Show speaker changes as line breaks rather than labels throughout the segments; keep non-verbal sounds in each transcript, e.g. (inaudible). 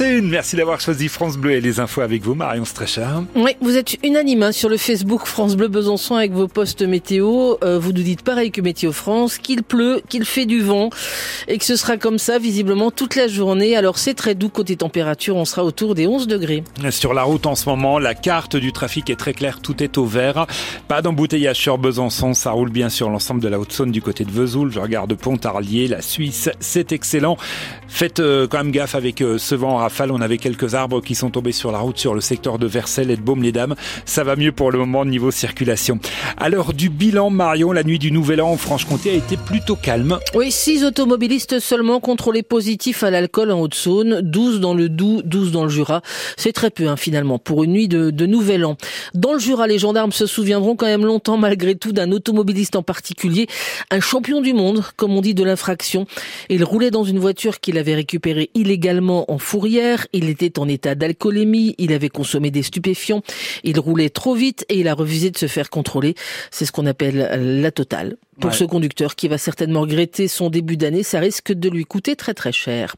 7h21, merci d'avoir choisi France Bleu et les infos avec vous, Marion Strecher.
Oui, vous êtes unanime hein, sur le Facebook France Bleu Besançon avec vos postes météo. Euh, vous nous dites pareil que Météo France, qu'il pleut, qu'il fait du vent et que ce sera comme ça visiblement toute la journée. Alors c'est très doux côté température, on sera autour des 11 degrés.
Sur la route en ce moment, la carte du trafic est très claire, tout est au vert. Pas d'embouteillage sur Besançon, ça roule bien sur l'ensemble de la Haute-Saône du côté de Vesoul. Je regarde Pontarlier, la Suisse, c'est excellent. Faites euh, quand même gaffe avec euh, ce vent On avait quelques arbres qui sont tombés sur la route sur le secteur de Vercelles et de Baume-les-Dames. Ça va mieux pour le moment niveau circulation. À l'heure du bilan, Marion, la nuit du Nouvel An en Franche-Comté a été plutôt calme.
Oui, six automobilistes seulement contrôlés positifs à l'alcool en Haute-Saône, 12 dans le Doubs, 12 dans le Jura. C'est très peu hein, finalement pour une nuit de Nouvel An. Dans le Jura, les gendarmes se souviendront quand même longtemps malgré tout d'un automobiliste en particulier, un champion du monde, comme on dit, de l'infraction. Il roulait dans une voiture qu'il avait récupérée illégalement en fourrière. Il était en état d'alcoolémie. Il avait consommé des stupéfiants. Il roulait trop vite et il a refusé de se faire contrôler. C'est ce qu'on appelle la totale. Pour ce conducteur qui va certainement regretter son début d'année, ça risque de lui coûter très très cher.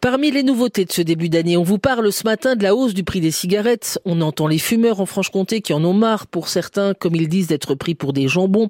Parmi les nouveautés de ce début d'année, on vous parle ce matin de la hausse du prix des cigarettes. On entend les fumeurs en Franche-Comté qui en ont marre pour certains, comme ils disent, d'être pris pour des jambons.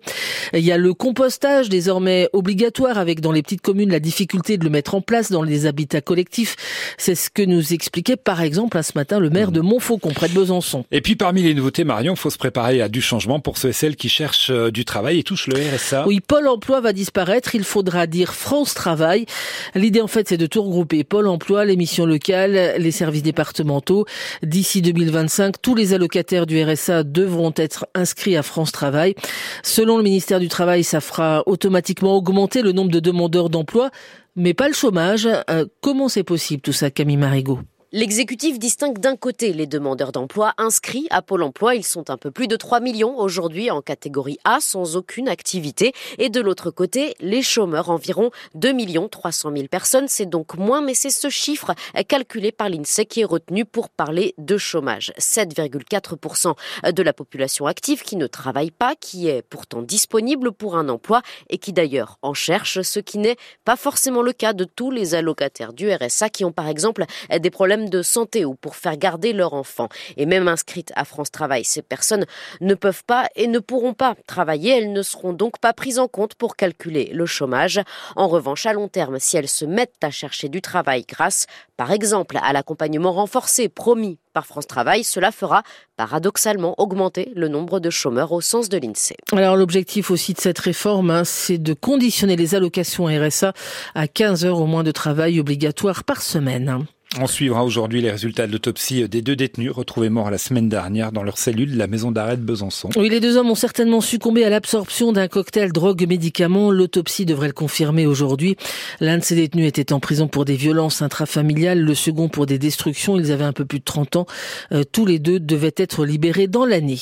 Il y a le compostage désormais obligatoire avec dans les petites communes la difficulté de le mettre en place dans les habitats collectifs. C'est ce que nous expliquait par exemple ce matin le maire de Montfaucon près de Besançon.
Et puis parmi les nouveautés, Marion, il faut se préparer à du changement pour ceux et celles qui cherchent euh, du travail et touchent le RSA.
Oui, Pôle emploi va disparaître. Il faudra dire France Travail. L'idée, en fait, c'est de tout regrouper. Pôle emploi, les missions locales, les services départementaux. D'ici 2025, tous les allocataires du RSA devront être inscrits à France Travail. Selon le ministère du Travail, ça fera automatiquement augmenter le nombre de demandeurs d'emploi, mais pas le chômage. Euh, comment c'est possible tout ça, Camille Marigot
L'exécutif distingue d'un côté les demandeurs d'emploi inscrits à Pôle emploi, ils sont un peu plus de 3 millions aujourd'hui en catégorie A sans aucune activité, et de l'autre côté les chômeurs, environ 2 millions 300 000 personnes, c'est donc moins, mais c'est ce chiffre calculé par l'INSEE qui est retenu pour parler de chômage. 7,4% de la population active qui ne travaille pas, qui est pourtant disponible pour un emploi et qui d'ailleurs en cherche, ce qui n'est pas forcément le cas de tous les allocataires du RSA qui ont par exemple des problèmes de santé ou pour faire garder leur enfant. Et même inscrites à France Travail, ces personnes ne peuvent pas et ne pourront pas travailler. Elles ne seront donc pas prises en compte pour calculer le chômage. En revanche, à long terme, si elles se mettent à chercher du travail grâce, par exemple, à l'accompagnement renforcé promis par France Travail, cela fera paradoxalement augmenter le nombre de chômeurs au sens de l'INSEE.
Alors l'objectif aussi de cette réforme, hein, c'est de conditionner les allocations RSA à 15 heures au moins de travail obligatoire par semaine.
On suivra aujourd'hui les résultats de l'autopsie des deux détenus retrouvés morts la semaine dernière dans leur cellule de la maison d'arrêt de Besançon.
Oui, les deux hommes ont certainement succombé à l'absorption d'un cocktail drogue-médicament. L'autopsie devrait le confirmer aujourd'hui. L'un de ces détenus était en prison pour des violences intrafamiliales, le second pour des destructions. Ils avaient un peu plus de 30 ans. Euh, tous les deux devaient être libérés dans l'année.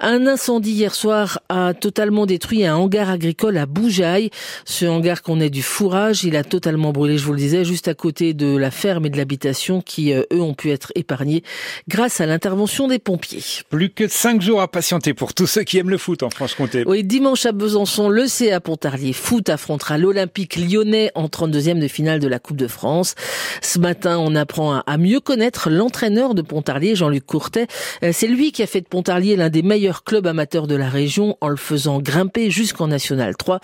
Un incendie hier soir a totalement détruit un hangar agricole à Boujaï. Ce hangar qu'on est du fourrage, il a totalement brûlé, je vous le disais, juste à côté de la ferme et de la qui, euh, eux, ont pu être épargnés grâce à l'intervention des pompiers.
Plus que cinq jours à patienter pour tous ceux qui aiment le foot en Franche-Comté.
Oui, dimanche à Besançon, le CA Pontarlier Foot affrontera l'Olympique lyonnais en 32e de finale de la Coupe de France. Ce matin, on apprend à mieux connaître l'entraîneur de Pontarlier, Jean-Luc Courtet. Euh, c'est lui qui a fait de Pontarlier l'un des meilleurs clubs amateurs de la région en le faisant grimper jusqu'en National 3.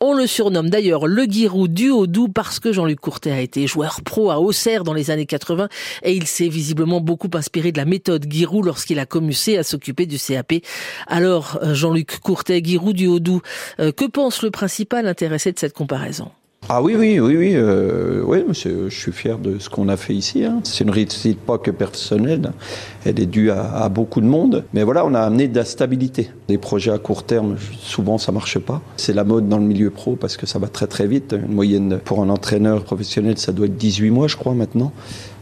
On le surnomme d'ailleurs le Guirou du Haut-Doubs parce que Jean-Luc Courtet a été joueur pro à Auxerre dans les années 80 et il s'est visiblement beaucoup inspiré de la méthode Giroud lorsqu'il a commencé à s'occuper du CAP. Alors, euh, Jean-Luc Courtet, Giroud du Haut-Doubs, euh, que pense le principal intéressé de cette comparaison?
Ah oui, oui, oui, oui. Euh, oui je suis fier de ce qu'on a fait ici. Hein. C'est une réussite pas que personnelle. Elle est due à, beaucoup de monde. Mais voilà, on a amené de la stabilité. Des projets à court terme, souvent, ça marche pas. C'est la mode dans le milieu pro parce que ça va très très vite. Une moyenne pour un entraîneur professionnel, ça doit être 18 mois, je crois, maintenant.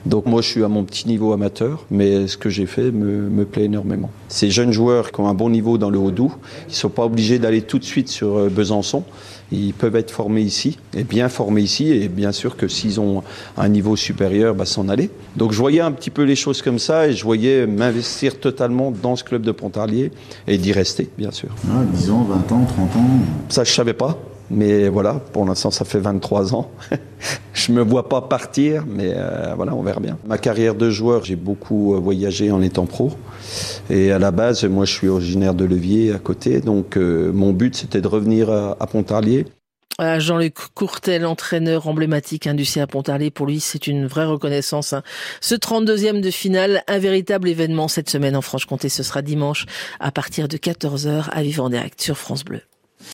Donc moi, je suis à mon petit niveau amateur, mais ce que j'ai fait me, plaît énormément. Ces jeunes joueurs qui ont un bon niveau dans le Haut-Doubs, ils sont pas obligés d'aller tout de suite sur euh, Besançon. Ils peuvent être formés ici, et bien formés ici, et bien sûr que s'ils ont un niveau supérieur, bah, s'en aller. Donc je voyais un petit peu les choses comme ça, et je voyais m'investir totalement dans ce club de Pontarlier, et d'y rester, bien sûr.
Ah, 10 ans, 20 ans, 30 ans
Ça, je savais pas. Mais voilà, pour l'instant, ça fait 23 ans. (laughs) je me vois pas partir, mais euh, voilà, on verra bien. Ma carrière de joueur, j'ai beaucoup euh, voyagé en étant pro. Et à la base, moi, je suis originaire de Levier à côté. Donc, euh, mon but, c'était de revenir à, à Pontarlier.
Jean-Luc Courtel, entraîneur emblématique hein, du CA Pontarlier, pour lui, c'est une vraie reconnaissance. Hein. Ce 32e de finale, un véritable événement cette semaine en Franche-Comté. Ce sera dimanche à partir de 14h à vivre en direct sur France Bleu.